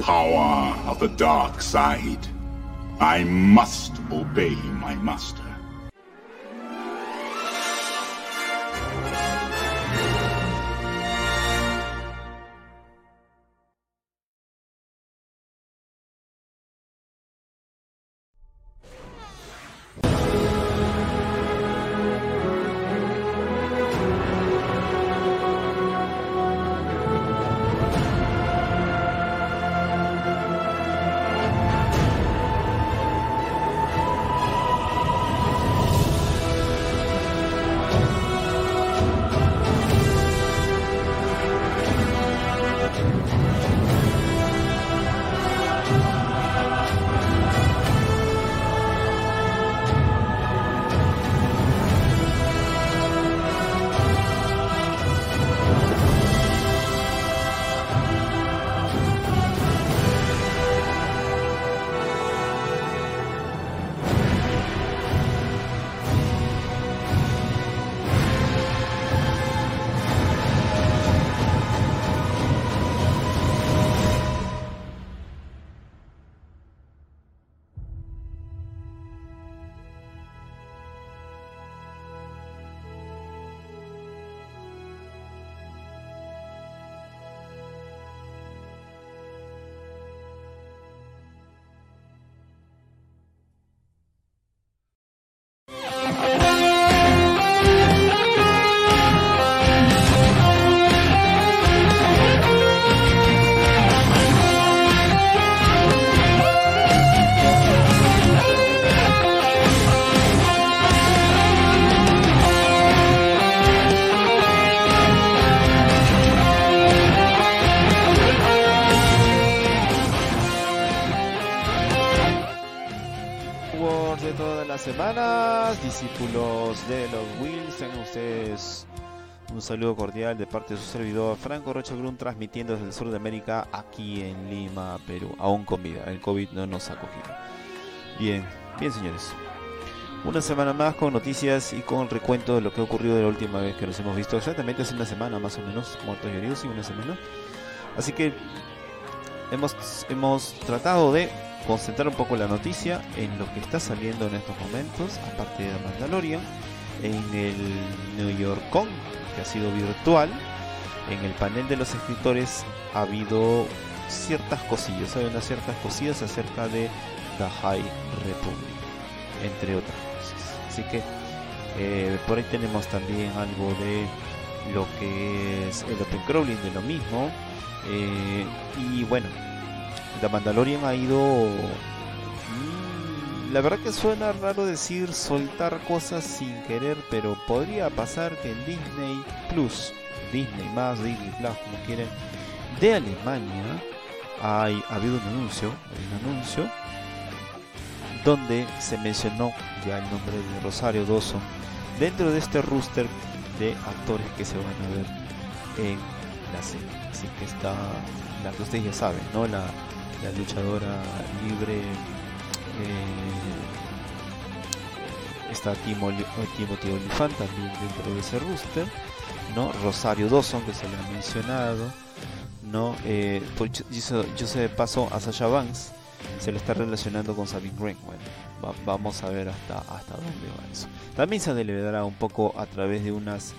power of the dark side. I must obey my master. Wars de todas las semanas, discípulos de los Wills, tengan ustedes un saludo cordial de parte de su servidor Franco Rocha Grun, transmitiendo desde el sur de América, aquí en Lima, Perú, aún con vida. El COVID no nos ha cogido. Bien, bien señores. Una semana más con noticias y con recuento de lo que ha ocurrido de la última vez que nos hemos visto. Exactamente hace una semana más o menos, muertos y heridos y una semana. Así que hemos, hemos tratado de concentrar un poco la noticia en lo que está saliendo en estos momentos, aparte de Mandalorian, en el New York Con, que ha sido virtual. En el panel de los escritores ha habido ciertas cosillas, hay unas ciertas cosillas acerca de The High Republic, entre otras cosas. Así que eh, por ahí tenemos también algo de lo que es el Open Crawling de lo mismo. Eh, y bueno, The Mandalorian ha ido. mm, La verdad que suena raro decir soltar cosas sin querer, pero podría pasar que en Disney Plus, Disney más, Disney Plus, como quieren, de Alemania, hay, ha habido un anuncio, un anuncio donde se mencionó ya el nombre de Rosario Dawson dentro de este rooster de actores que se van a ver en la serie. Así que está, la que ustedes ya saben, ¿no? La, la luchadora libre eh, está Timo, Timothy Olyphant también dentro de ese rooster, ¿no? Rosario Dawson que se le ha mencionado, ¿no? Eh, yo, yo sé de paso a Sasha Banks se le está relacionando con Sabine. Bueno, va- vamos a ver hasta, hasta dónde va eso. También se celebrará un poco a través de unas,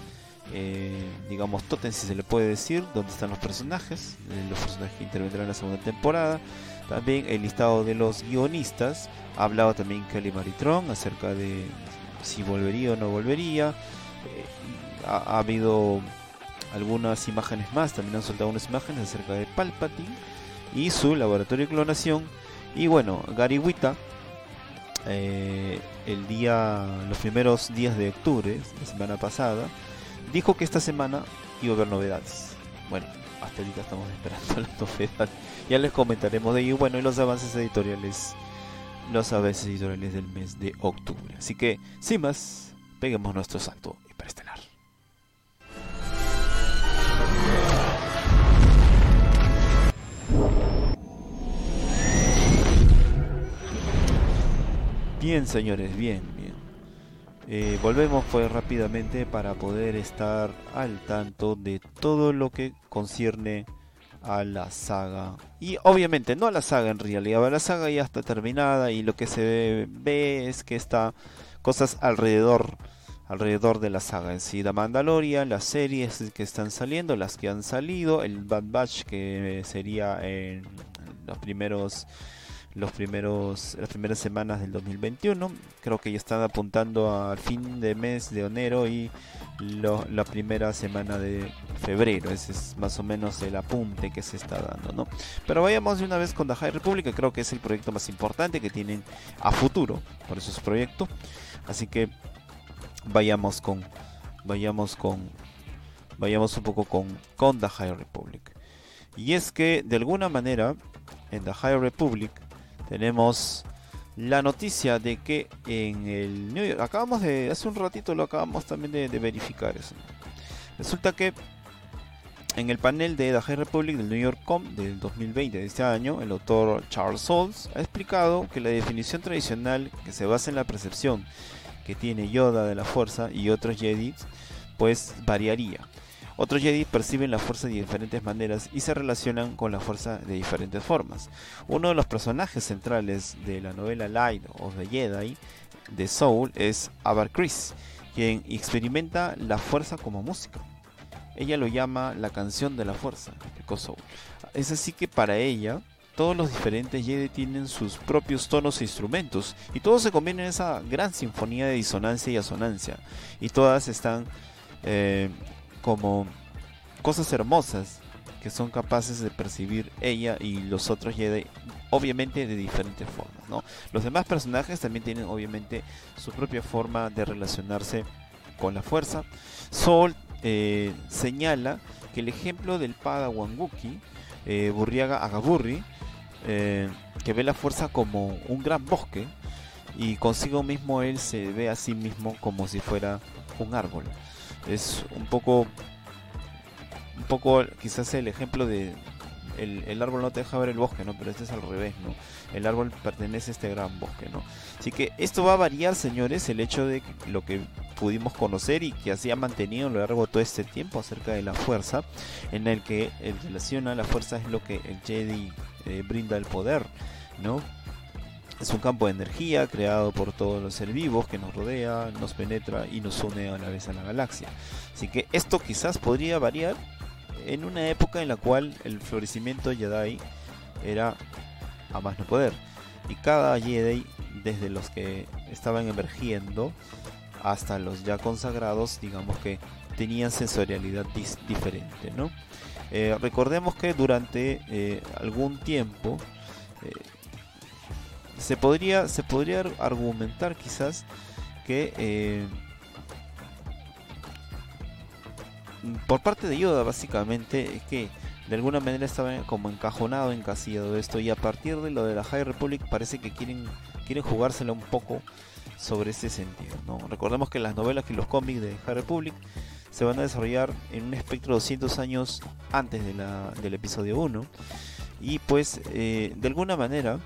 eh, digamos, totems, si se le puede decir, donde están los personajes, eh, los personajes que intervendrán en la segunda temporada. También el listado de los guionistas. Ha hablado también Kelly Maritron acerca de si volvería o no volvería. Eh, ha, ha habido algunas imágenes más, también han soltado unas imágenes acerca de Palpatine y su laboratorio de clonación. Y bueno, Gary Wita, el día, los primeros días de octubre, la semana pasada, dijo que esta semana iba a haber novedades. Bueno, hasta ahorita estamos esperando las novedades. Ya les comentaremos de ello. Bueno, y los avances editoriales, los avances editoriales del mes de octubre. Así que, sin más, peguemos nuestro salto hiperestelar. Bien, señores, bien. Eh, volvemos pues rápidamente para poder estar al tanto de todo lo que concierne a la saga. Y obviamente no a la saga en realidad, la saga ya está terminada y lo que se ve es que está cosas alrededor alrededor de la saga en sí. La Mandalorian, las series que están saliendo, las que han salido, el Bad Batch que sería en los primeros los primeros las primeras semanas del 2021 creo que ya están apuntando al fin de mes de enero y la primera semana de febrero. Ese es más o menos el apunte que se está dando no pero vayamos de una vez con The High Republic creo que es el proyecto más importante que tienen a futuro por eso es proyecto así que vayamos con vayamos con vayamos un poco con con The High Republic y es que de alguna manera en The High Republic tenemos la noticia de que en el New York, acabamos de, hace un ratito lo acabamos también de, verificar eso. Resulta que en el panel de The Republic del New York Com del 2020 de este año, el autor Charles Souls ha explicado que la definición tradicional que se basa en la percepción que tiene Yoda de la fuerza y otros Jedi, pues variaría. Otros Jedi perciben la fuerza de diferentes maneras y se relacionan con la fuerza de diferentes formas. Uno de los personajes centrales de la novela Light of the Jedi de Soul es Avar Chris, quien experimenta la fuerza como música. Ella lo llama la canción de la fuerza, Soul. Es así que para ella todos los diferentes Jedi tienen sus propios tonos e instrumentos y todos se combinan en esa gran sinfonía de disonancia y asonancia y todas están eh, como cosas hermosas que son capaces de percibir ella y los otros Jedi, obviamente de diferentes formas. ¿no? Los demás personajes también tienen obviamente su propia forma de relacionarse con la fuerza. Sol eh, señala que el ejemplo del Padawan Wookiee, eh, Burriaga Agaburri, eh, que ve la fuerza como un gran bosque y consigo mismo él se ve a sí mismo como si fuera un árbol es un poco un poco quizás el ejemplo de el, árbol no te deja ver el bosque, ¿no? Pero este es al revés, ¿no? El árbol pertenece a este gran bosque, ¿no? Así que esto va a variar, señores, el hecho de lo que pudimos conocer y que así ha mantenido a lo largo de todo este tiempo acerca de la fuerza, en el que el relación a la fuerza es lo que el Jedi eh, brinda el poder, ¿no? Es un campo de energía creado por todos los seres vivos que nos rodea, nos penetra y nos une a la vez a la galaxia. Así que esto quizás podría variar en una época en la cual el florecimiento Jedi era a más no poder. Y cada Jedi, desde los que estaban emergiendo hasta los ya consagrados, digamos que tenían sensorialidad diferente. ¿no? Eh, recordemos que durante eh, algún tiempo eh, se podría, se podría argumentar quizás que eh, por parte de Yoda básicamente es que de alguna manera estaba como encajonado, encasillado esto y a partir de lo de la High Republic parece que quieren, quieren jugársela un poco sobre ese sentido. ¿no? Recordemos que las novelas y los cómics de High Republic se van a desarrollar en un espectro de 200 años antes de la, del episodio 1 y pues eh, de alguna manera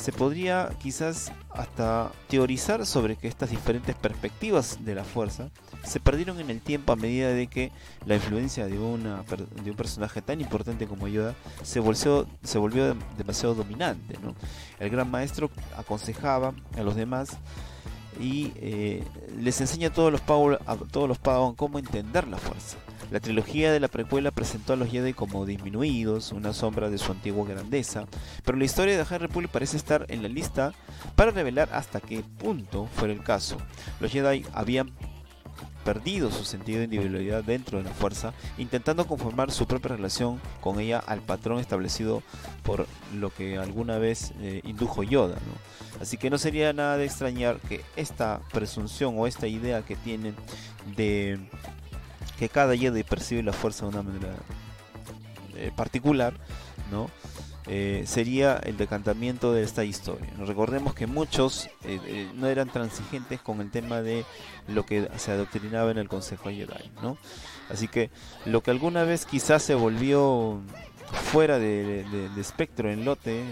se podría quizás hasta teorizar sobre que estas diferentes perspectivas de la fuerza se perdieron en el tiempo a medida de que la influencia de, una, de un personaje tan importante como Yoda se volvió, se volvió demasiado dominante. El gran maestro aconsejaba a los demás y eh, les enseña a todos los a todos los Padawan cómo entender la fuerza. La trilogía de la precuela presentó a los Jedi como disminuidos, una sombra de su antigua grandeza, pero la historia de High Republic parece estar en la lista para revelar hasta qué punto fue el caso. Los Jedi habían perdido su sentido de individualidad dentro de la fuerza, intentando conformar su propia relación con ella al patrón establecido por lo que alguna vez eh, indujo Yoda. Así que no sería nada de extrañar que esta presunción o esta idea que tienen de que cada Jedi percibe la fuerza de una manera eh, particular, ¿no? Eh, sería el decantamiento de esta historia. Recordemos que muchos eh, no eran transigentes con el tema de lo que se adoctrinaba en el Consejo Jedi, ¿no? Así que lo que alguna vez quizás se volvió fuera de, espectro en lote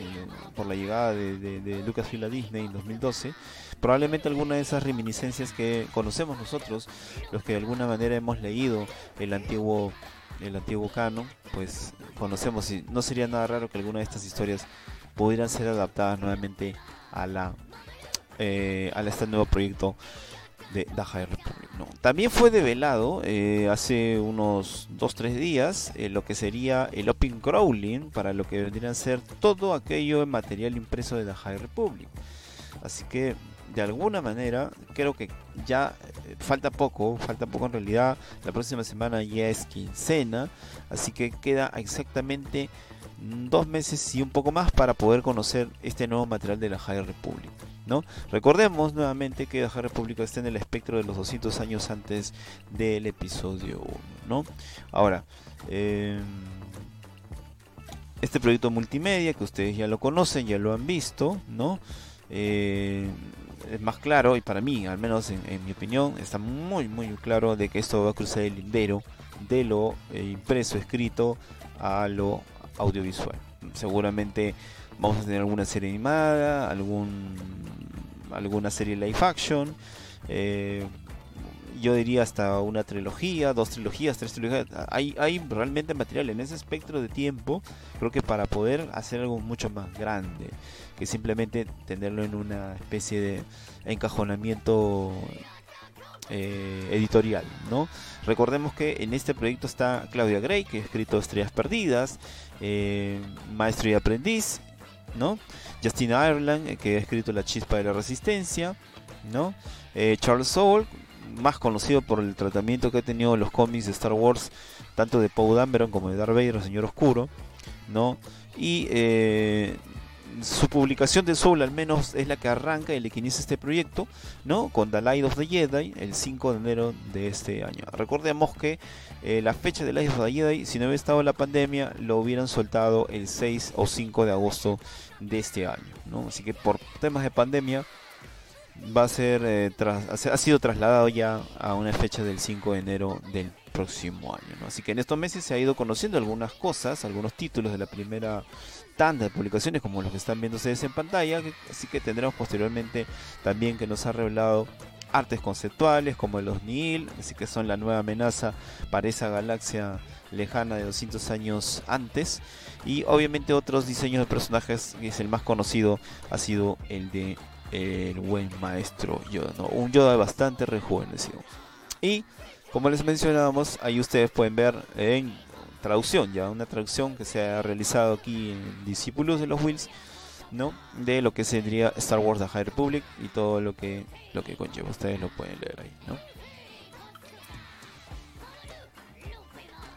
por la llegada de, de Lucasfilm a Disney en 2012 probablemente alguna de esas reminiscencias que conocemos nosotros, los que de alguna manera hemos leído el antiguo el antiguo canon, pues conocemos y no sería nada raro que alguna de estas historias pudieran ser adaptadas nuevamente a la eh, este nuevo proyecto de The Republic. También fue develado eh, hace unos 2-3 días eh, lo que sería el Open Crawling para lo que vendrían a ser todo aquello en material impreso de The Republic. Así que de alguna manera creo que ya eh, falta poco, falta poco en realidad. La próxima semana ya es quincena, así que queda exactamente dos meses y un poco más para poder conocer este nuevo material de la High Republic. ¿no? Recordemos nuevamente que la High Republic está en el espectro de los 200 años antes del episodio 1. ¿no? Ahora, em, este proyecto multimedia que ustedes ya lo conocen, ya lo han visto, ¿no? Eh, es más claro y para mí, al menos en, mi opinión, está muy muy claro de que esto va a cruzar el lindero de lo eh, impreso, escrito a lo audiovisual. Seguramente vamos a tener alguna serie animada, algún alguna serie live action. Eh, yo diría hasta una trilogía, dos trilogías, tres trilogías. Hay, hay realmente material en ese espectro de tiempo, creo que para poder hacer algo mucho más grande que simplemente tenerlo en una especie de encajonamiento eh, editorial, ¿no? Recordemos que en este proyecto está Claudia Gray, que ha escrito Estrellas Perdidas, eh, Maestro y Aprendiz, ¿no? Justin Ireland, eh, que ha escrito La Chispa de la Resistencia, ¿no? Charles Soule, más conocido por el tratamiento que ha tenido los cómics de Star Wars, tanto de Poe Dameron como de Darth Vader, el Señor Oscuro, ¿no? Y su publicación de Soul al menos es la que arranca y la que inicia este proyecto, ¿no? Con The Light of the Jedi el 5 de enero de este año. Recordemos que eh, la fecha de Light of the Jedi, si no hubiera estado la pandemia, lo hubieran soltado el 6 o 5 de agosto de este año, ¿no? Así que por temas de pandemia va a ser eh, ha sido trasladado ya a una fecha del 5 de enero del próximo año. Así que en estos meses se ha ido conociendo algunas cosas, algunos títulos de la primera tanda de publicaciones como los que están viendo ustedes en pantalla, así que tendremos posteriormente también que nos ha revelado artes conceptuales como los Nihil, así que son la nueva amenaza para esa galaxia lejana de 200 años antes y obviamente otros diseños de personajes, y es el más conocido, ha sido el de el buen maestro Yoda, un Yoda bastante rejuvenecido. Y como les mencionábamos, ahí ustedes pueden ver en traducción, ya una traducción que se ha realizado aquí en Discípulos de los Wills, ¿no? De lo que sería Star Wars The High Republic y todo lo que lo que conlleva. Ustedes lo pueden leer ahí, ¿no?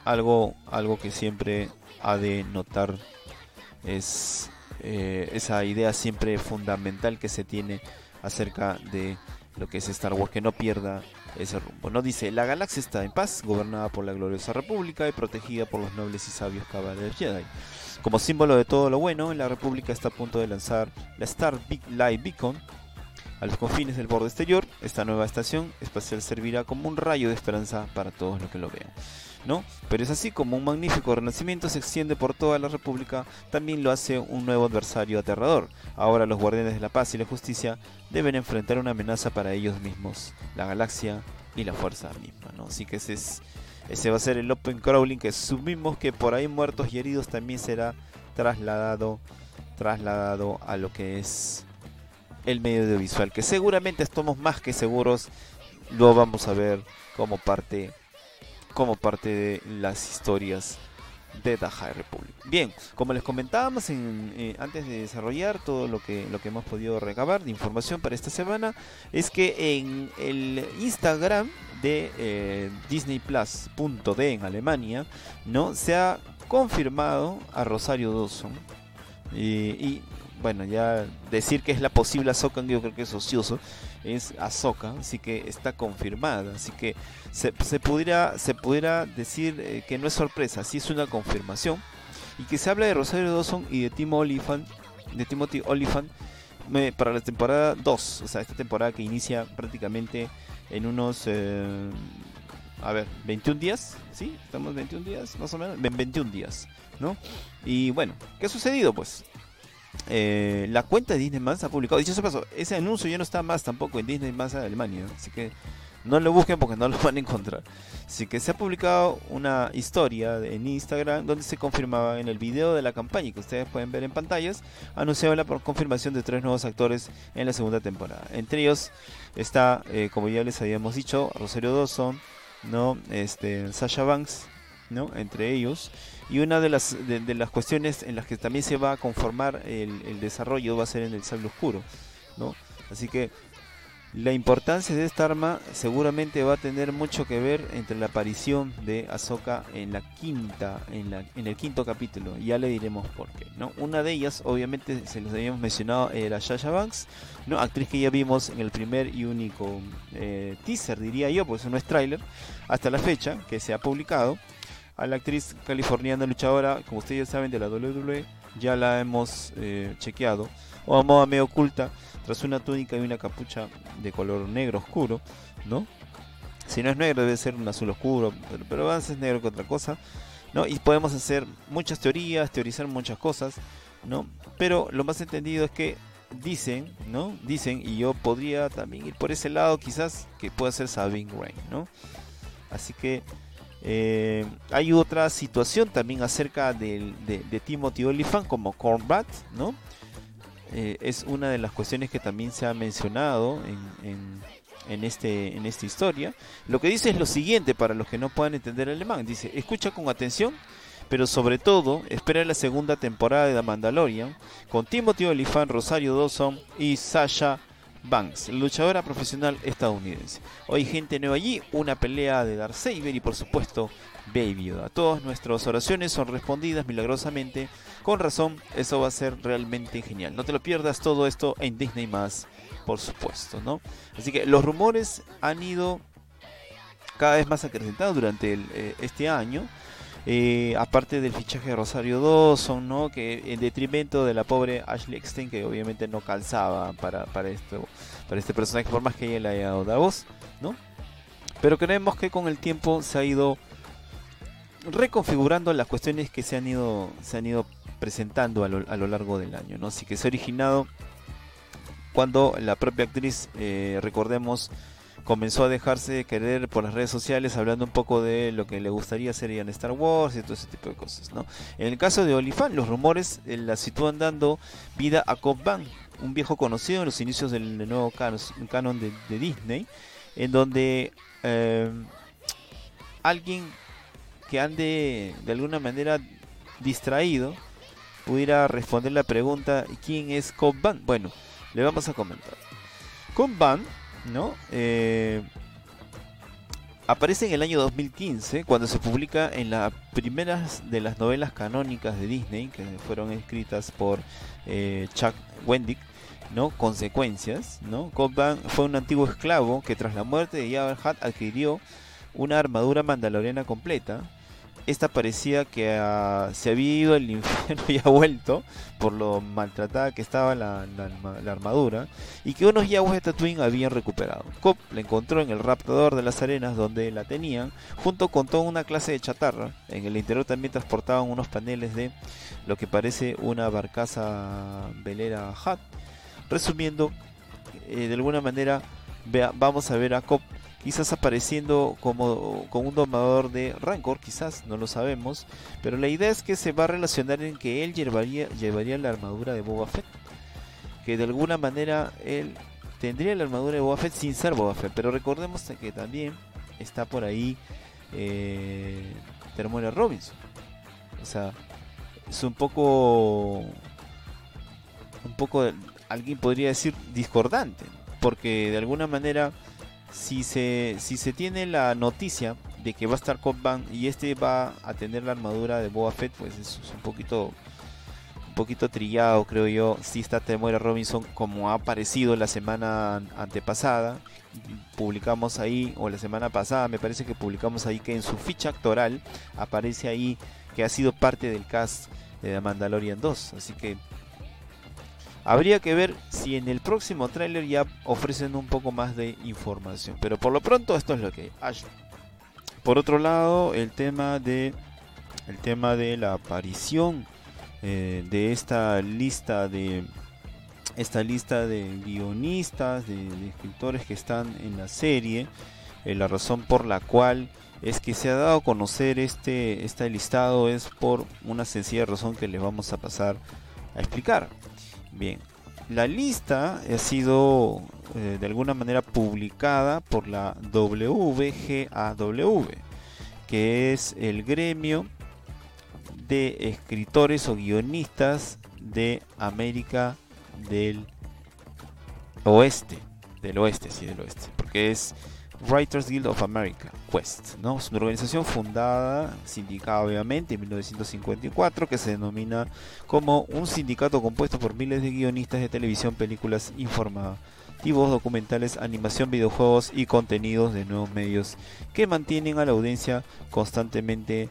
Algo, algo que siempre ha de notar es eh, esa idea siempre fundamental que se tiene acerca de lo que es Star Wars, que no pierda ese rumbo. No dice, la galaxia está en paz, gobernada por la gloriosa república y protegida por los nobles y sabios caballeros Jedi. Como símbolo de todo lo bueno, la república está a punto de lanzar la Star Big Beacon a los confines del borde exterior. Esta nueva estación espacial servirá como un rayo de esperanza para todos los que lo vean. Pero es así como un magnífico renacimiento se extiende por toda la República, también lo hace un nuevo adversario aterrador. Ahora los guardianes de la paz y la justicia deben enfrentar una amenaza para ellos mismos, la galaxia y la fuerza misma. Así que ese es ese va a ser el open crawling que asumimos que por ahí muertos y heridos también será trasladado trasladado a lo que es el medio audiovisual, que seguramente estamos más que seguros lo vamos a ver como parte como parte de las historias de The High Republic. Bien, como les comentábamos eh, antes de desarrollar todo lo que, hemos podido recabar de información para esta semana, es que en el Instagram de eh, Disney Plus.de en Alemania, ¿no? Se ha confirmado a Rosario Dawson. y bueno, ya decir que es la posible Ahsoka, yo creo que es ocioso, es Ahsoka, así que está confirmada, así que se, pudiera, se pudiera decir eh, que no es sorpresa, sí es una confirmación, y que se habla de Rosario Dawson y de Tim Oliphant, de Timothy Oliphant, para la temporada 2, o sea, esta temporada que inicia prácticamente en unos... Eh, a ver, 21 días, ¿sí? Estamos 21 días, más o menos, 21 días, ¿no? Y bueno, ¿qué ha sucedido? Pues eh, la cuenta de Disney Más ha publicado, dicho ese paso, ese anuncio ya no está más tampoco en Disney Más Alemania, así que No lo busquen porque no lo van a encontrar. Así que se ha publicado una historia en Instagram donde se confirmaba en el video de la campaña que ustedes pueden ver en pantallas, anunciaba la confirmación de tres nuevos actores en la segunda temporada. Entre ellos está, eh, como ya les habíamos dicho, Rosario Dawson, ¿no? este, Sasha Banks, ¿no? entre ellos. Y una de las, de, las cuestiones en las que también se va a conformar el, el desarrollo va a ser en el sable oscuro. ¿no? Así que la importancia de esta arma seguramente va a tener mucho que ver entre la aparición de Ahsoka en la quinta, en, la, en el quinto capítulo. Ya le diremos por qué. ¿no? Una de ellas, obviamente, se los habíamos mencionado, era Shasha Banks, ¿no? actriz que ya vimos en el primer y único eh, teaser, diría yo, pues no es tráiler, hasta la fecha que se ha publicado. A la actriz californiana luchadora, como ustedes saben, de la WWE, ya la hemos eh, chequeado, o a medio oculta tras una túnica y una capucha de color negro oscuro, ¿no? Si no es negro debe ser un azul oscuro, pero, pero es negro que otra cosa, ¿no? Y podemos hacer muchas teorías, teorizar muchas cosas, ¿no? Pero lo más entendido es que dicen, ¿no? Dicen, y yo podría también ir por ese lado, quizás que pueda ser Sabine Rain, ¿no? Así que eh, hay otra situación también acerca de, de Timothy Olyphant como Cornbat, ¿no? Eh, es una de las cuestiones que también se ha mencionado en, este, en esta historia. Lo que dice es lo siguiente para los que no puedan entender alemán. Dice, escucha con atención, pero sobre todo espera la segunda temporada de The Mandalorian con Timothy Olyphant, Rosario Dawson y Sasha Banks, luchadora profesional estadounidense. Hoy gente nueva allí, una pelea de Darth Saber y por supuesto Baby. Todas nuestras oraciones son respondidas milagrosamente con razón, eso va a ser realmente genial. No te lo pierdas todo esto en Disney más, por supuesto, ¿no? Así que los rumores han ido cada vez más acrecentados durante eh, este año. Eh, aparte del fichaje de Rosario Dawson, ¿no? que en detrimento de la pobre Ashley Eckstein, que obviamente no calzaba para, para, esto, para este personaje, por más que ella le haya dado la voz, ¿no? pero creemos que con el tiempo se ha ido reconfigurando las cuestiones que se han ido, se han ido presentando a lo, largo del año. ¿no? Así que se ha originado cuando la propia actriz, eh, recordemos, comenzó a dejarse querer por las redes sociales hablando un poco de lo que le gustaría hacer en Star Wars y todo ese tipo de cosas. ¿no? En el caso de Olifan, los rumores eh, la sitúan dando vida a Cobb Van, un viejo conocido en los inicios del, nuevo canon, de, Disney, en donde eh, alguien que ande de alguna manera distraído pudiera responder la pregunta ¿quién es Cobb Van? Bueno, le vamos a comentar. Cobb Van, ¿no? Eh, aparece en el año 2015 cuando se publica en las primeras de las novelas canónicas de Disney que fueron escritas por eh, Chuck Wendick, ¿no? Consecuencias, ¿no? Fue un antiguo esclavo que tras la muerte de Jabba adquirió una armadura mandaloriana completa esta parecía que ah, se había ido al infierno y ha vuelto por lo maltratada que estaba la, armadura y que unos yaguas de Tatooine habían recuperado. Cobb la encontró en el raptador de las arenas donde la tenían, junto con toda una clase de chatarra. En el interior también transportaban unos paneles de lo que parece una barcaza velera Hat. Resumiendo, eh, de alguna manera vamos a ver a Cobb quizás apareciendo como, un domador de Rancor, quizás, no lo sabemos, pero la idea es que se va a relacionar en que él llevaría, llevaría la armadura de Boba Fett, que de alguna manera él tendría la armadura de Boba Fett sin ser Boba Fett, pero recordemos que también está por ahí eh, Robinson, o sea, es un poco, un poco, alguien podría decir discordante, porque de alguna manera si se, si se tiene la noticia de que va a estar Cobb y este va a tener la armadura de Boba Fett, pues es un poquito un poquito trillado, creo yo. Si está Temuera Robinson como ha aparecido la semana antepasada, publicamos ahí o la semana pasada, me parece que publicamos ahí que en su ficha actoral aparece ahí que ha sido parte del cast de Mandalorian 2, así que Habría que ver si en el próximo tráiler ya ofrecen un poco más de información. Pero por lo pronto esto es lo que hay. Por otro lado, el tema de el tema de la aparición eh, de esta lista de esta lista de guionistas, de, escritores que están en la serie, eh, la razón por la cual es que se ha dado a conocer este, este listado es por una sencilla razón que les vamos a pasar a explicar. Bien, la lista ha sido eh, de alguna manera publicada por la WGAW, que es el gremio de escritores o guionistas de América del Oeste, del Oeste, sí, del Oeste, porque es Writers Guild of America, Quest, ¿no? Es una organización fundada, sindicada obviamente, en 1954, que se denomina como un sindicato compuesto por miles de guionistas de televisión, películas informativos, documentales, animación, videojuegos y contenidos de nuevos medios que mantienen a la audiencia constantemente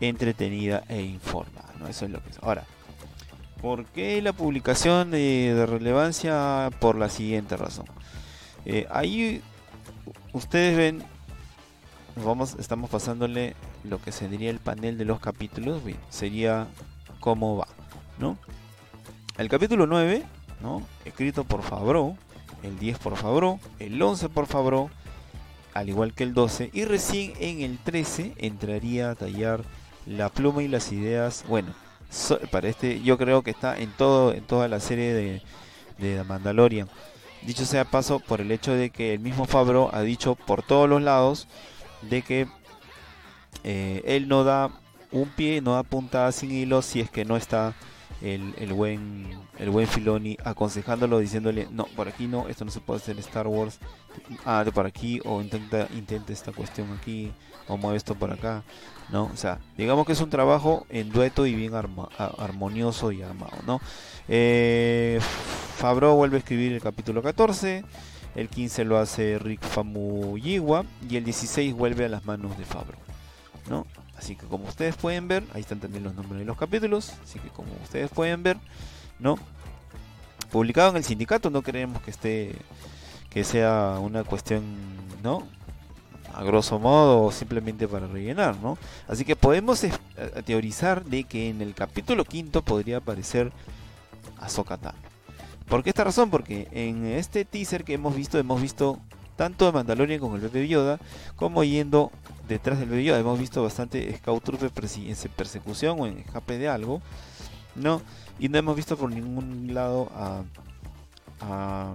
entretenida e informada, ¿no? Eso es lo que es. Ahora, ¿por qué la publicación de, relevancia? Por la siguiente razón. Eh, ahí ustedes ven, vamos, estamos pasándole lo que sería el panel de los capítulos, sería cómo va, ¿no? El capítulo 9, ¿no? Escrito por Fabro, el 10 por Fabro, el 11 por Fabro, al igual que el 12, y recién en el 13 entraría a tallar la pluma y las ideas, bueno, para este yo creo que está en todo en toda la serie de, de Mandalorian Dicho sea paso, por el hecho de que el mismo Fabro ha dicho por todos los lados de que eh, él no da un pie, no da puntada sin hilo si es que no está el, el, buen el buen Filoni aconsejándolo diciéndole no por aquí no esto no se puede hacer Star Wars. Ah de por aquí o intenta intenta esta cuestión aquí o mueve esto por acá no o sea digamos que es un trabajo en dueto y bien armonioso y armado no eh, Fabro vuelve a escribir el capítulo 14, el 15 lo hace Rick Famuyiwa y el 16 vuelve a las manos de Fabro. ¿no? Así que como ustedes pueden ver, ahí están también los nombres de los capítulos, así que como ustedes pueden ver, ¿no? Publicado en el sindicato, no creemos que esté que sea una cuestión, ¿no? A grosso modo o simplemente para rellenar, ¿no? Así que podemos teorizar de que en el capítulo quinto podría aparecer Ahsoka ¿Por qué esta razón? Porque en este teaser que hemos visto, hemos visto tanto a Mandalorian con el bebé Yoda, como yendo detrás del bebé Yoda. Hemos visto bastante Scout Trooper persecución o en escape de algo, ¿no? Y no hemos visto por ningún lado a, a,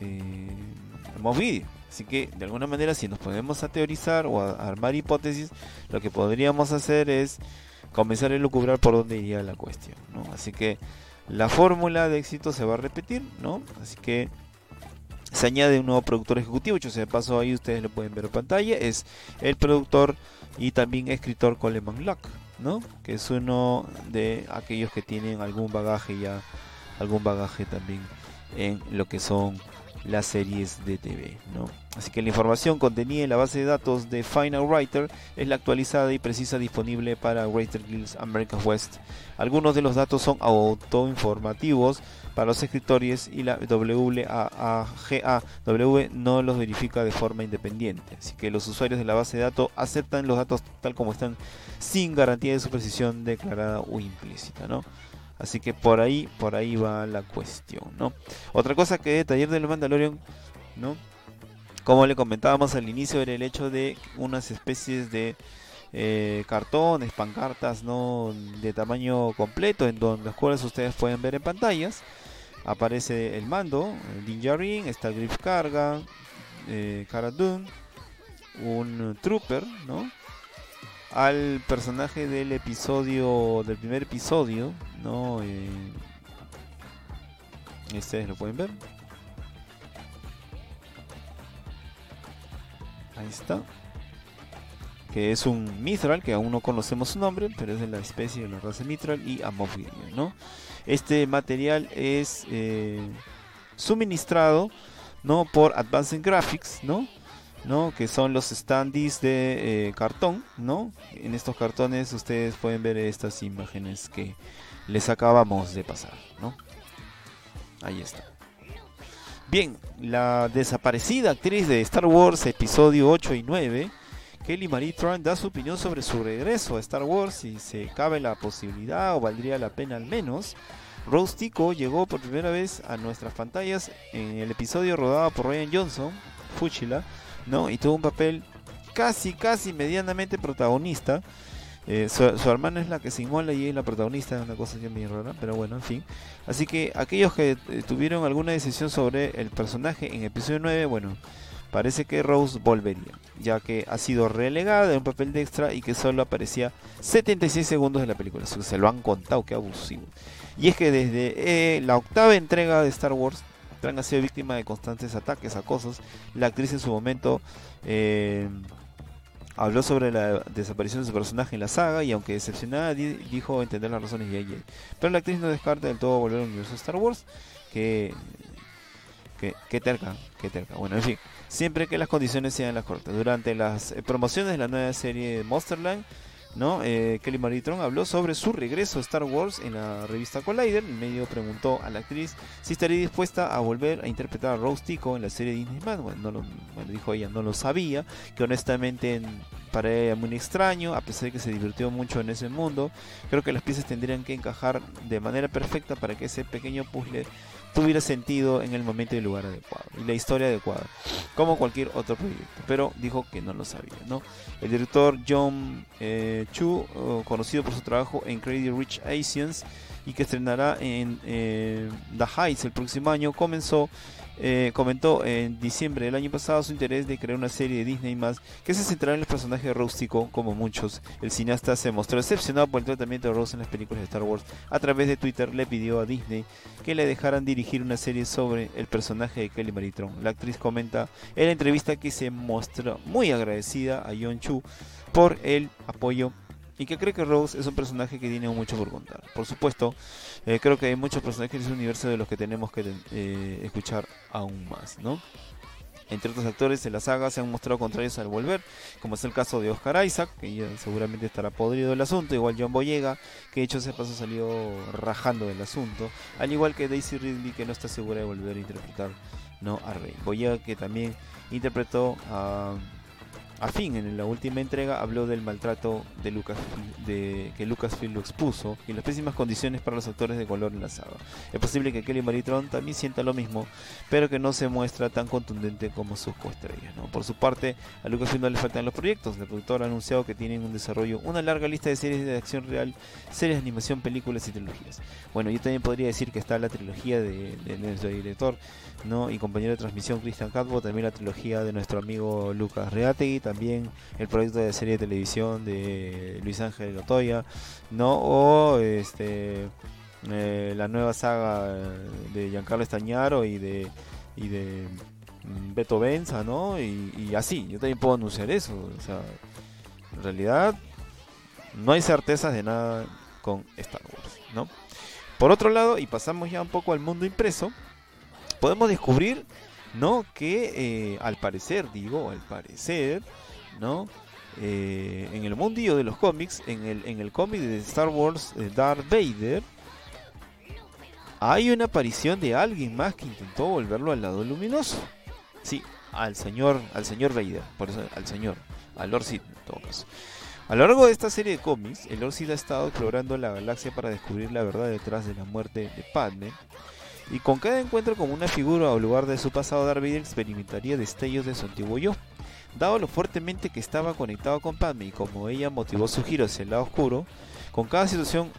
eh, Así que de alguna manera si nos podemos a teorizar o a armar hipótesis, lo que podríamos hacer es comenzar a lucubrar por dónde iría la cuestión. Así que la fórmula de éxito se va a repetir, ¿no? Así que se añade un nuevo productor ejecutivo, yo se paso ahí ustedes lo pueden ver en pantalla, es el productor y también escritor Coleman Locke, ¿no? Que es uno de aquellos que tienen algún bagaje ya, algún bagaje también en lo que son las series de TV. ¿no? Así que la información contenida en la base de datos de Final Writer es la actualizada y precisa disponible para Writer Guilds America West. Algunos de los datos son autoinformativos para los escritores y la WAGAW no los verifica de forma independiente. Así que los usuarios de la base de datos aceptan los datos tal como están sin garantía de su precisión declarada o implícita. ¿no? Así que por ahí, por ahí va la cuestión, ¿no? Otra cosa que taller del Mandalorian, ¿no? Como le comentábamos al inicio, era el hecho de unas especies de eh, cartones, pancartas, ¿no? De tamaño completo, en donde las cuales ustedes pueden ver en pantallas. Aparece el mando, el está el Griff Carga, eh, un Trooper, ¿no? Al personaje del episodio, del primer episodio, ¿no? Eh, ustedes lo pueden ver. Ahí está. Que es un Mithral, que aún no conocemos su nombre, pero es de la especie de la raza Mithral y Moff ¿no? Este material es eh, suministrado, ¿no? Por Advanced Graphics, ¿no? ¿No? que son los standees de eh, cartón. ¿no? En estos cartones ustedes pueden ver estas imágenes que les acabamos de pasar. ¿no? Ahí está. Bien, la desaparecida actriz de Star Wars episodio 8 y 9, Kelly Marie Tran, da su opinión sobre su regreso a Star Wars, si se cabe la posibilidad o valdría la pena al menos. Rose Tico llegó por primera vez a nuestras pantallas en el episodio rodado por Ryan Johnson, Fuchila, ¿no? Y tuvo un papel casi, casi medianamente protagonista. Eh, su, hermana es la que se inmola y es la protagonista, es una cosa que rara, pero bueno, en fin. Así que aquellos que eh, tuvieron alguna decisión sobre el personaje en episodio 9, bueno, parece que Rose volvería, ya que ha sido relegada en un papel de extra y que solo aparecía 76 segundos de la película. Se lo han contado, qué abusivo. Y es que desde eh, la octava entrega de Star Wars, Tran ha sido víctima de constantes ataques, acosos. La actriz en su momento eh, habló sobre la desaparición de su personaje en la saga y aunque decepcionada dijo entender las razones de ella. Pero la actriz no descarta del todo volver al universo de Star Wars, que, que terca, terca. Bueno, en fin, siempre que las condiciones sean las correctas. Durante las eh, promociones de la nueva serie Monsterland, ¿no? Eh, Kelly Maritron habló sobre su regreso a Star Wars en la revista Collider. El medio preguntó a la actriz si estaría dispuesta a volver a interpretar a Rose Tico en la serie Disney Bueno, no lo, dijo ella, no lo sabía, que honestamente para ella muy extraño, a pesar de que se divirtió mucho en ese mundo. Creo que las piezas tendrían que encajar de manera perfecta para que ese pequeño puzzle tuviera sentido en el momento y el lugar adecuado y la historia adecuada, como cualquier otro proyecto. Pero dijo que no lo sabía. ¿no? El director John eh, Chu, conocido por su trabajo en Crazy Rich Asians y que estrenará en eh, The Heights el próximo año, comenzó eh, comentó en diciembre del año pasado su interés de crear una serie de Disney más que se centrará en los personajes rústicos como muchos. El cineasta se mostró decepcionado por el tratamiento de Rose en las películas de Star Wars. A través de Twitter le pidió a Disney que le dejaran dirigir una serie sobre el personaje de Kelly Maritron. La actriz comenta en la entrevista que se mostró muy agradecida a Yon Chu por el apoyo y que cree que Rose es un personaje que tiene mucho por contar. Por supuesto, eh, creo que hay muchos personajes en ese universo de los que tenemos que eh, escuchar aún más, ¿no? Entre otros actores de la saga se han mostrado contrarios al volver, como es el caso de Oscar Isaac, que ya seguramente estará podrido del asunto, igual John Boyega, que de hecho ese paso salió rajando del asunto, al igual que Daisy Ridley, que no está segura de volver a interpretar ¿no? a Rey. Boyega que también interpretó a... fin, en la última entrega habló del maltrato de Lucas, de, que Lucasfilm lo expuso y las pésimas condiciones para los actores de color en la saga. Es posible que Kelly Maritron también sienta lo mismo, pero que no se muestra tan contundente como sus coestrellas. ¿no? Por su parte, a Lucasfilm no le faltan los proyectos. El productor ha anunciado que tienen un desarrollo una larga lista de series de acción real, series de animación, películas y trilogías. Bueno, yo también podría decir que está la trilogía de, nuestro director ¿no? y compañero de transmisión Christian Catbo, también la trilogía de nuestro amigo Lucas Reategui también el proyecto de serie de televisión de Luis Ángel Lotoya, ¿no? O este eh, la nueva saga de Giancarlo Estañaro y de y de mm, Beto Benza, ¿no? Y, así, yo también puedo anunciar eso, o sea, en realidad no hay certezas de nada con Star Wars, ¿no? Por otro lado, y pasamos ya un poco al mundo impreso, podemos descubrir, ¿no? Que eh, al parecer, digo, al parecer, ¿no? Eh, en el mundillo de los cómics, en el, en el cómic de Star Wars eh, Darth Vader, hay una aparición de alguien más que intentó volverlo al lado luminoso. Sí, al señor, al señor Vader, por eso al señor, al Lord Sith en todo caso. A lo largo de esta serie de cómics, el Lord Sith ha estado explorando la galaxia para descubrir la verdad detrás de la muerte de Padme. Y con cada encuentro con una figura o lugar de su pasado, Darth Vader experimentaría destellos de su antiguo yo. Dado lo fuertemente que estaba conectado con Padme y como ella motivó su giro hacia el lado oscuro, con cada situación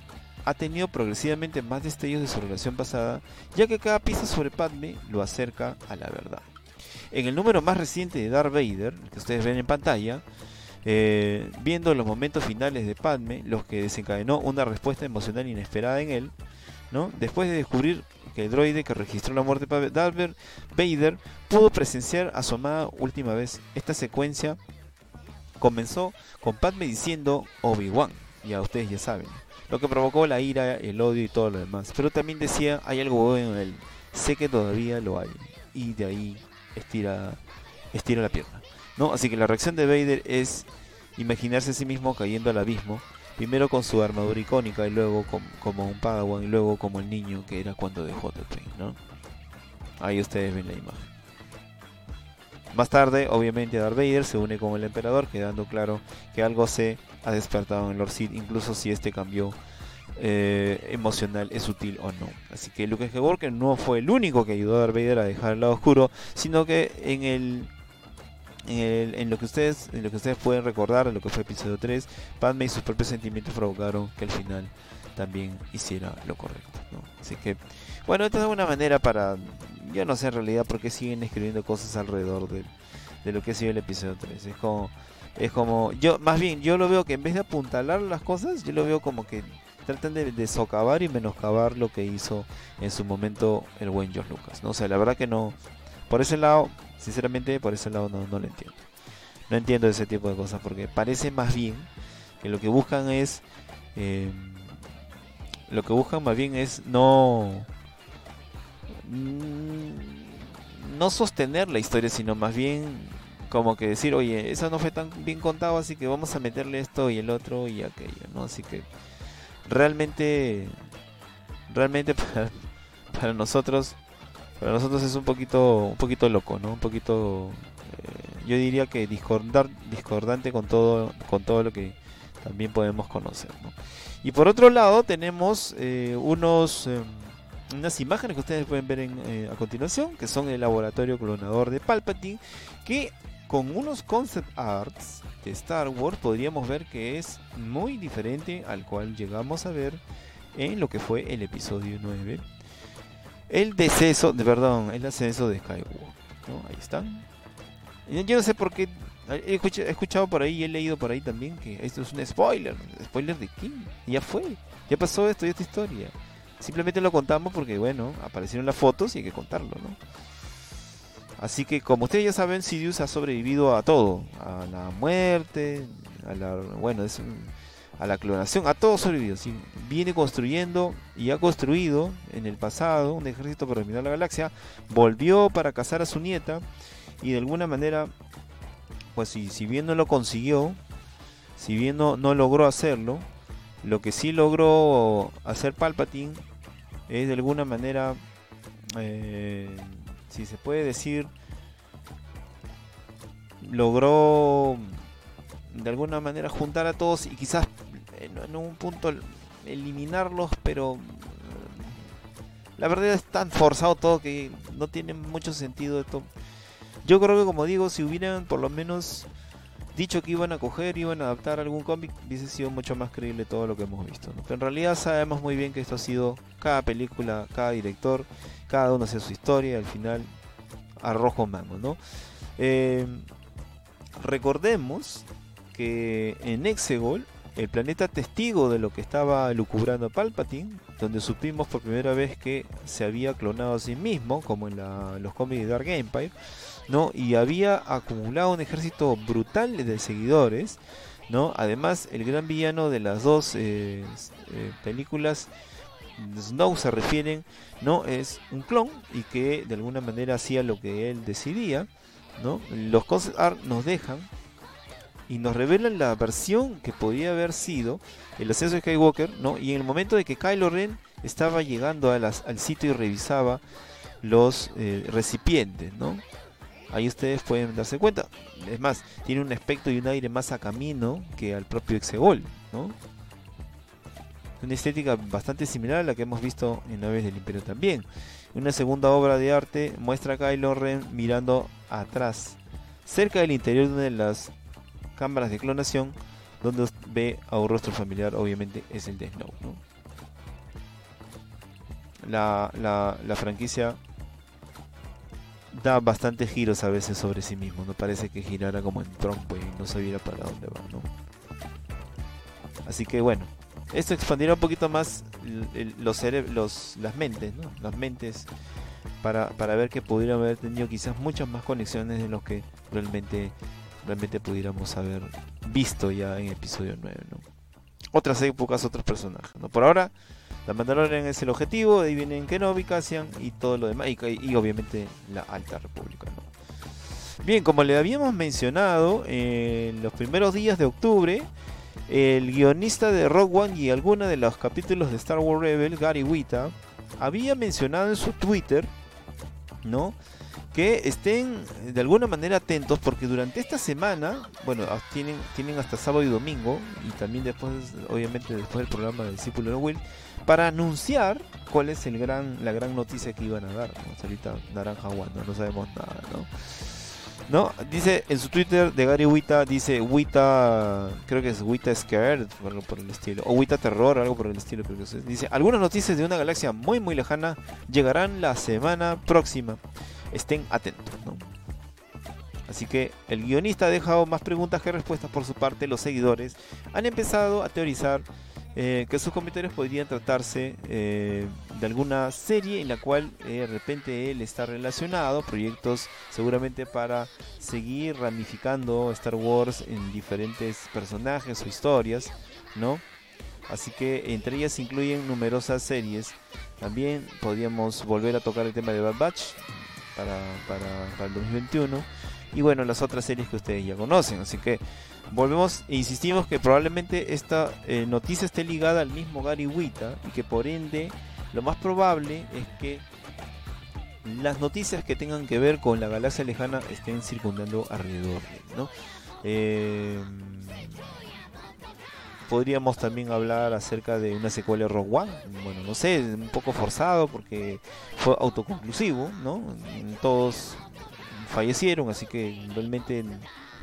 ha tenido progresivamente más destellos de su relación pasada, ya que cada pista sobre Padme lo acerca a la verdad. En el número más reciente de Darth Vader, que ustedes ven en pantalla, eh, viendo los momentos finales de Padme, los que desencadenó una respuesta emocional inesperada en él, ¿no? después de descubrir que el droide que registró la muerte de Darth Vader pudo presenciar a su amada última vez. Esta secuencia comenzó con Padme diciendo Obi-Wan, ya ustedes ya saben, lo que provocó la ira, el odio y todo lo demás. Pero también decía, hay algo bueno en él, sé que todavía lo hay. Y de ahí estira, estira la pierna. ¿no? Así que la reacción de Vader es imaginarse a sí mismo cayendo al abismo Primero con su armadura icónica y luego como un Padawan y luego como el niño que era cuando dejó Tatooine, ¿no? Ahí ustedes ven la imagen. Más tarde, obviamente, Darth Vader se une con el emperador, quedando claro que algo se ha despertado en Lord Sith, incluso si este cambio eh, emocional es útil o no. Así que Luke Skywalker no fue el único que ayudó a Darth Vader a dejar el lado oscuro, sino que en el en, lo que ustedes en lo que ustedes pueden recordar, en lo que fue episodio 3, Padme y sus propios sentimientos provocaron que al final también hiciera lo correcto. Así que, bueno, esto es una manera para, yo no sé en realidad por qué siguen escribiendo cosas alrededor de, de lo que ha sido el episodio 3. Es como, es como, yo, más bien, yo lo veo que en vez de apuntalar las cosas, yo lo veo como que tratan de, socavar y menoscabar lo que hizo en su momento el buen George Lucas. ¿no? O sea, la verdad que no, por ese lado, sinceramente, por ese lado no, no lo entiendo. No entiendo ese tipo de cosas porque parece más bien que lo que buscan es... Eh, lo que buscan más bien es no... No sostener la historia, sino más bien como que decir, oye, eso no fue tan bien contado, así que vamos a meterle esto y el otro y aquello, ¿no? Así que realmente, realmente para, nosotros, para nosotros es un poquito, un poquito loco, ¿no? Un poquito, eh, yo diría que discordar, discordante con todo, con todo lo que también podemos conocer, ¿no? Y por otro lado tenemos eh, unos em, unas imágenes que ustedes pueden ver eh, a continuación, que son el laboratorio clonador de Palpatine, que con unos concept arts de Star Wars podríamos ver que es muy diferente al cual llegamos a ver en lo que fue el episodio 9. El deceso, de, perdón, el ascenso de Skywalker. Ahí están. Yo no sé por qué. He escuchado, por ahí, he leído por ahí también que esto es un spoiler. ¿Spoiler de quién? Ya fue. Ya pasó esto y esta historia. Simplemente lo contamos porque, bueno, aparecieron las fotos y hay que contarlo, ¿no? Así que como ustedes ya saben, Sidious ha sobrevivido a todo, a la muerte, a la bueno, es a la clonación, a todo sobrevivido. ¿sí? Viene construyendo y ha construido en el pasado un ejército para dominar la galaxia, volvió para cazar a su nieta y de alguna manera, pues si, si bien no lo consiguió, si bien no, logró hacerlo, lo que sí logró hacer Palpatine es de alguna manera eh, si se puede decir, logró de alguna manera juntar a todos y quizás en, un punto eliminarlos, pero la verdad es tan forzado todo que no tiene mucho sentido esto. Yo creo que como digo, si hubieran por lo menos dicho que iban a coger, iban a adaptar algún cómic, hubiese sido mucho más creíble todo lo que hemos visto. Pero en realidad sabemos muy bien que esto ha sido cada película, cada director, cada uno hace su historia y al final arrojo mango, ¿no? Eh, recordemos que en Exegol, el planeta testigo de lo que estaba lucubrando Palpatine, donde supimos por primera vez que se había clonado a sí mismo, como en los cómics de Dark Empire, ¿no? Y había acumulado un ejército brutal de seguidores, ¿no? Además, el gran villano de las dos eh, eh, películas, Snow se refieren, ¿no? Es un clon y que de alguna manera hacía lo que él decidía, ¿no? Los concept art nos dejan y nos revelan la versión que podía haber sido el ascenso de Skywalker, ¿no? Y en el momento de que Kylo Ren estaba llegando al sitio y revisaba los eh, recipientes, ¿no? Ahí ustedes pueden darse cuenta. Es más, tiene un aspecto y un aire más a camino que al propio Exegol, ¿no? Una estética bastante similar a la que hemos visto en Naves del Imperio también. Una segunda obra de arte muestra a Kylo Ren mirando atrás, cerca del interior de una de las cámaras de clonación, donde ve a un rostro familiar, obviamente es el de Snow. La, la, la franquicia da bastantes giros a veces sobre sí mismo. No parece que girara como en trompo y no sabiera para dónde va, ¿no? Así que bueno, esto expandirá un poquito más los, los las mentes, ¿no? Las mentes para, para ver que pudieran haber tenido quizás muchas más conexiones de lo que realmente realmente pudiéramos haber visto ya en episodio 9, ¿no? Otras épocas, otros personajes, ¿no? Por ahora la Mandalorian es el objetivo, de ahí vienen Kenobi, Cassian y todo lo demás, y, obviamente la Alta República. Bien, como le habíamos mencionado, en los primeros días de octubre, el guionista de Rogue One y algunos de los capítulos de Star Wars Rebel, Gary Wita, había mencionado en su Twitter, ¿no? Que estén de alguna manera atentos porque durante esta semana, bueno, ah, tienen, tienen hasta sábado y domingo y también después, obviamente después del programa del Discípulo de Will, para anunciar cuál es el gran, la gran noticia que iban a dar. Ahorita naranja no, no sabemos nada, ¿no? ¿No? Dice en su Twitter de Gary Wita, dice Wita, creo que es Wita Scared, por el estilo, o Wita Terror, algo por el estilo, creo que. Dice, algunas noticias de una galaxia muy muy lejana llegarán la semana próxima. Estén atentos, ¿no? Así que el guionista ha dejado más preguntas que respuestas por su parte. Los seguidores han empezado a teorizar eh, que sus comentarios podrían tratarse eh, de alguna serie en la cual eh, de repente él está relacionado, proyectos seguramente para seguir ramificando Star Wars en diferentes personajes o historias, ¿no? Así que entre ellas incluyen numerosas series. También podríamos volver a tocar el tema de Bad Batch para, para, el 2021 y bueno, las otras series que ustedes ya conocen. Así que volvemos e insistimos que probablemente esta eh, noticia esté ligada al mismo Gary Wita y que por ende lo más probable es que las noticias que tengan que ver con la galaxia lejana estén circundando alrededor, ¿no? Eh, podríamos también hablar acerca de una secuela de Rogue One. Bueno, no sé, un poco forzado porque fue autoconclusivo, ¿no? Todos fallecieron, así que realmente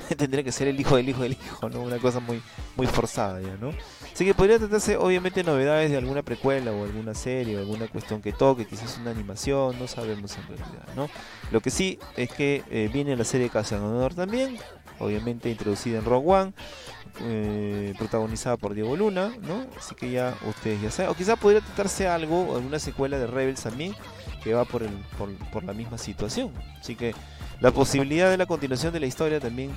tendría que ser el hijo del hijo del hijo, ¿no? Una cosa muy, muy forzada ya, ¿no? Así que podría tratarse obviamente novedades de alguna precuela o alguna serie o alguna cuestión que toque, quizás una animación, no sabemos en realidad, ¿no? Lo que sí es que eh, viene la serie Casa Honor también, obviamente introducida en Rogue One, eh, protagonizada por Diego Luna, ¿no? Así que ya ustedes ya saben. O quizás podría tratarse algo, alguna secuela de Rebels también, que va por, el, por, por la misma situación. Así que la posibilidad de la continuación de la historia también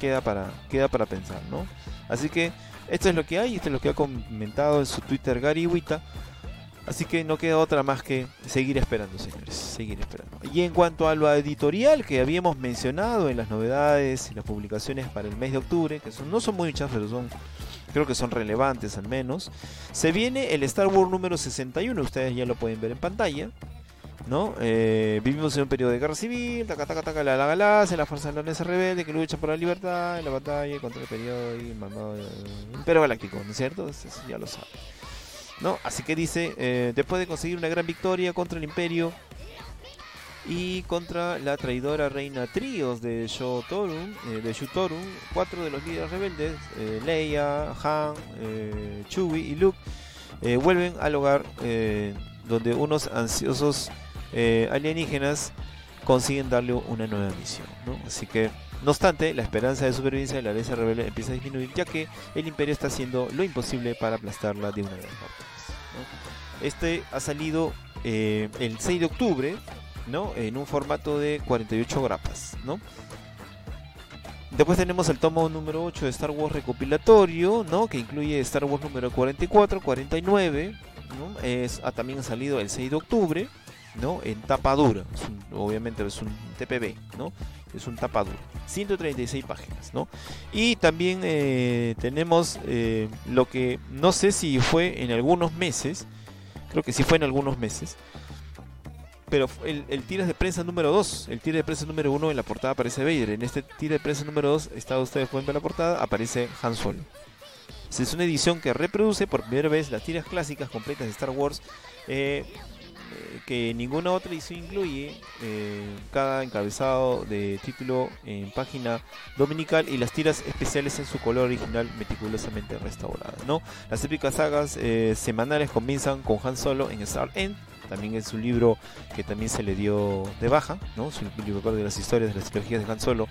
queda para, queda para pensar, ¿no? Así que esto es lo que hay, esto es lo que ha comentado en su Twitter Gary Wita. Así que no queda otra más que seguir esperando, señores, seguir esperando. Y en cuanto a lo editorial que habíamos mencionado en las novedades y las publicaciones para el mes de octubre, que son, no son muchas, pero son creo que son relevantes al menos, se viene el Star Wars número 61, ustedes ya lo pueden ver en pantalla. ¿no? Eh, vivimos en un periodo de guerra civil, taca, taca, taca, la, la galaxia, la fuerza de rebelde que lucha por la libertad en la batalla contra el periodo y mamado, Imperio Galáctico, ¿no es cierto? Ya lo sabe. ¿No? Así que dice, eh, después de conseguir una gran victoria contra el Imperio y contra la traidora reina Trios de Shotorun, eh, de Shutorun, cuatro de los líderes rebeldes, eh, Leia, Han, Chewie y Luke, vuelven al hogar donde unos ansiosos alienígenas consiguen darle una nueva misión. Así que, no obstante, la esperanza de supervivencia de la Alianza Rebelde empieza a disminuir, ya que el Imperio está haciendo lo imposible para aplastarla de una vez Este ha salido eh, el 6 de octubre, ¿no? En un formato de 48 grapas, ¿no? Después tenemos el tomo número 8 de Star Wars recopilatorio, ¿no? Que incluye Star Wars número 44, 49, ¿no? Es, ha también salido el 6 de octubre, ¿no? En tapadura, obviamente es un TPB, ¿no? Es un tapadura, 136 páginas, ¿no? Y también eh, tenemos eh, lo que no sé si fue en algunos meses, creo que sí fue en algunos meses, pero el, tiro de prensa número 2, el tiro de prensa número 1 en la portada aparece Vader, en este tiro de prensa número 2, está ustedes pueden ver la portada, aparece Han Solo. Es una edición que reproduce por primera vez las tiras clásicas completas de Star Wars eh, que ninguna otra edición incluye eh, cada encabezado de título en página dominical y las tiras especiales en su color original meticulosamente restauradas. ¿no? Las épicas sagas eh, semanales comienzan con Han Solo en Star End también es un libro que también se le dio de baja, ¿no? Un libro de las historias de las trilogías de Han Solo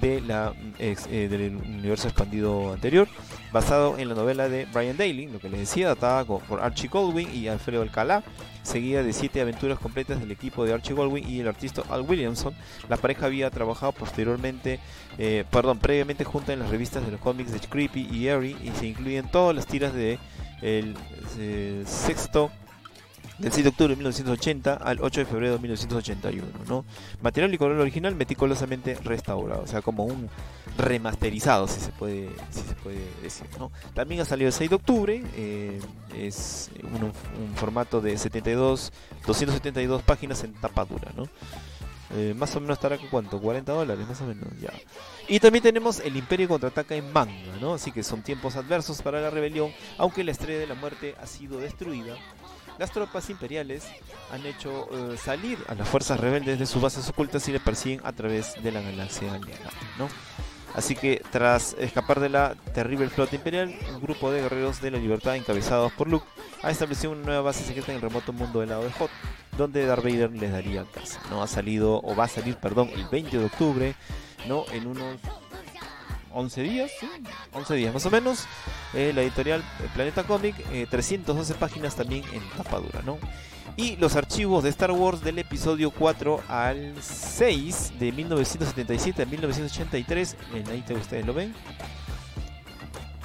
de la, eh, del universo expandido anterior, basado en la novela de Brian Daly, lo que les decía, datada por Archie Goldwyn y Alfredo Alcalá, seguida de siete aventuras completas del equipo de Archie Goldwyn y el artista Al Williamson. La pareja había trabajado posteriormente, eh, perdón, previamente junta en las revistas de los cómics de Creepy y Airy y se incluyen todas las tiras de el eh, sexto del 6 de octubre de 1980 al 8 de febrero de 1981, ¿no? Material y color original meticulosamente restaurado, o sea, como un remasterizado, si se puede, si se puede decir, ¿no? También ha salido el 6 de octubre, eh, es un, formato de 72, 272 páginas en tapadura, ¿no? Eh, más o menos estará con cuánto, 40 dólares, más o menos, ya. Y también tenemos el Imperio contraataca en manga, ¿no? Así que son tiempos adversos para la rebelión, aunque la estrella de la muerte ha sido destruida. Las tropas imperiales han hecho eh, salir a las fuerzas rebeldes de sus bases ocultas y le persiguen a través de la galaxia aliada, ¿no? Así que tras escapar de la terrible flota imperial, un grupo de guerreros de la libertad encabezados por Luke ha establecido una nueva base secreta en el remoto mundo del lado de Hot, donde Darth Vader les daría casa. ¿no? Ha salido, o va a salir, perdón, el 20 de octubre, ¿no? En unos 11 días, 11 días más o menos. Eh, la editorial Planeta Comic, 312 eh, páginas también en tapadura, ¿no? y los archivos de Star Wars del episodio 4 al 6 de 1977 a 1983. Ahí ustedes lo ven.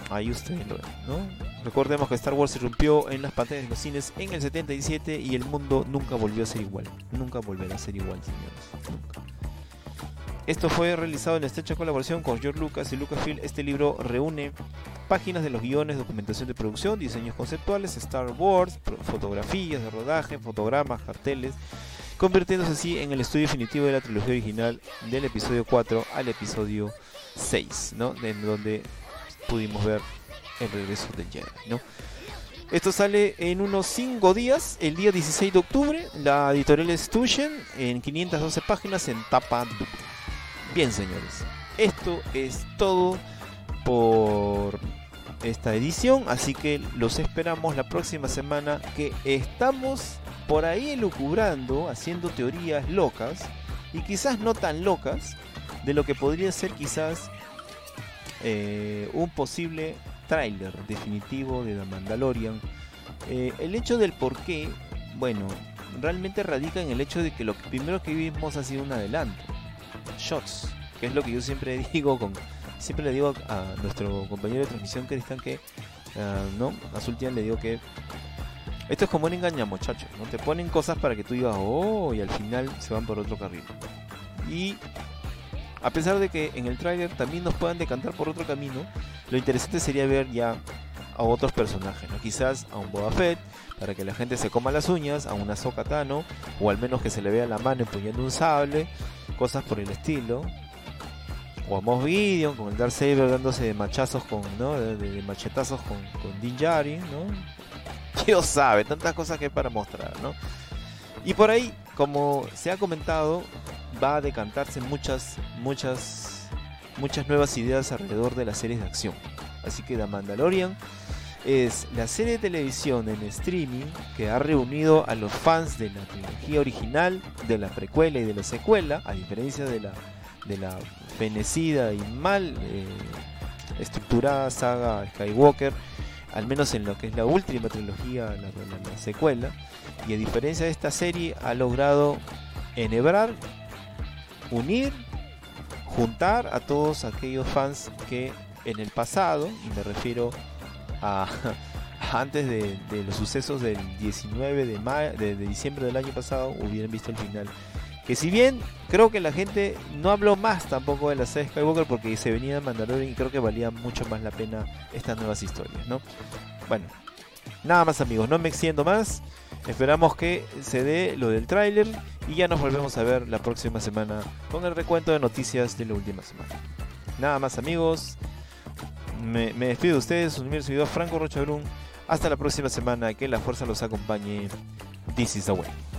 Ahí ustedes lo ven, ¿no? Recordemos que Star Wars se rompió en las pantallas de los cines en el 77 y el mundo nunca volvió a ser igual. Nunca volverá a ser igual, señores. Nunca. Esto fue realizado en estrecha colaboración con George Lucas y Lucasfilm. Este libro reúne páginas de los guiones, documentación de producción, diseños conceptuales, Star Wars, fotografías de rodaje, fotogramas, carteles, convirtiéndose así en el estudio definitivo de la trilogía original del episodio 4 al episodio 6, ¿no? En donde pudimos ver el regreso del Jedi. Esto sale en unos 5 días, el día 16 de octubre. La editorial es en 512 páginas en tapa Bien, señores, esto es todo por esta edición, así que los esperamos la próxima semana que estamos por ahí elucubrando, haciendo teorías locas y quizás no tan locas de lo que podría ser quizás eh, un posible tráiler definitivo de The Mandalorian. Eh, el hecho del por qué, bueno, realmente radica en el hecho de que lo primero que vimos ha sido un adelanto shots, que es lo que yo siempre digo con siempre le digo a nuestro compañero de transmisión Cristian que uh, no, a Sultian le digo que esto es como un engaña muchachos, ¿no? Te ponen cosas para que tú digas, "Oh", y al final se van por otro carril. Y a pesar de que en el trailer también nos puedan decantar por otro camino, lo interesante sería ver ya a otros personajes, ¿no? Quizás a un Boba Fett, para que la gente se coma las uñas, a una Ahsoka Tano, o al menos que se le vea la mano empuñando un sable, cosas por el estilo. O a Moff Gideon con el Darth Saber dándose de machazos con, ¿no? De, machetazos con, con Din Djarin, ¿no? Dios sabe, tantas cosas que hay para mostrar, ¿no? Y por ahí, como se ha comentado, va a decantarse muchas, muchas, muchas nuevas ideas alrededor de las series de acción. Así que The Mandalorian es la serie de televisión en streaming que ha reunido a los fans de la trilogía original, de la precuela y de la secuela, a diferencia de la, de la fenecida y mal eh, estructurada saga Skywalker, al menos en lo que es la última trilogía, la, secuela, y a diferencia de esta serie ha logrado enhebrar, unir, juntar a todos aquellos fans que en el pasado, y me refiero antes de, los sucesos del 19 de, de, diciembre del año pasado hubieran visto el final. Que si bien creo que la gente no habló más tampoco de la serie Skywalker porque se venía de Mandalorian y creo que valía mucho más la pena estas nuevas historias, ¿no? Bueno, nada más amigos, no me extiendo más. Esperamos que se dé lo del tráiler y ya nos volvemos a ver la próxima semana con el recuento de noticias de la última semana. Nada más amigos, me, despido de ustedes, un servidor Franco Rocha Brun. Hasta la próxima semana, que la fuerza los acompañe. This is the way.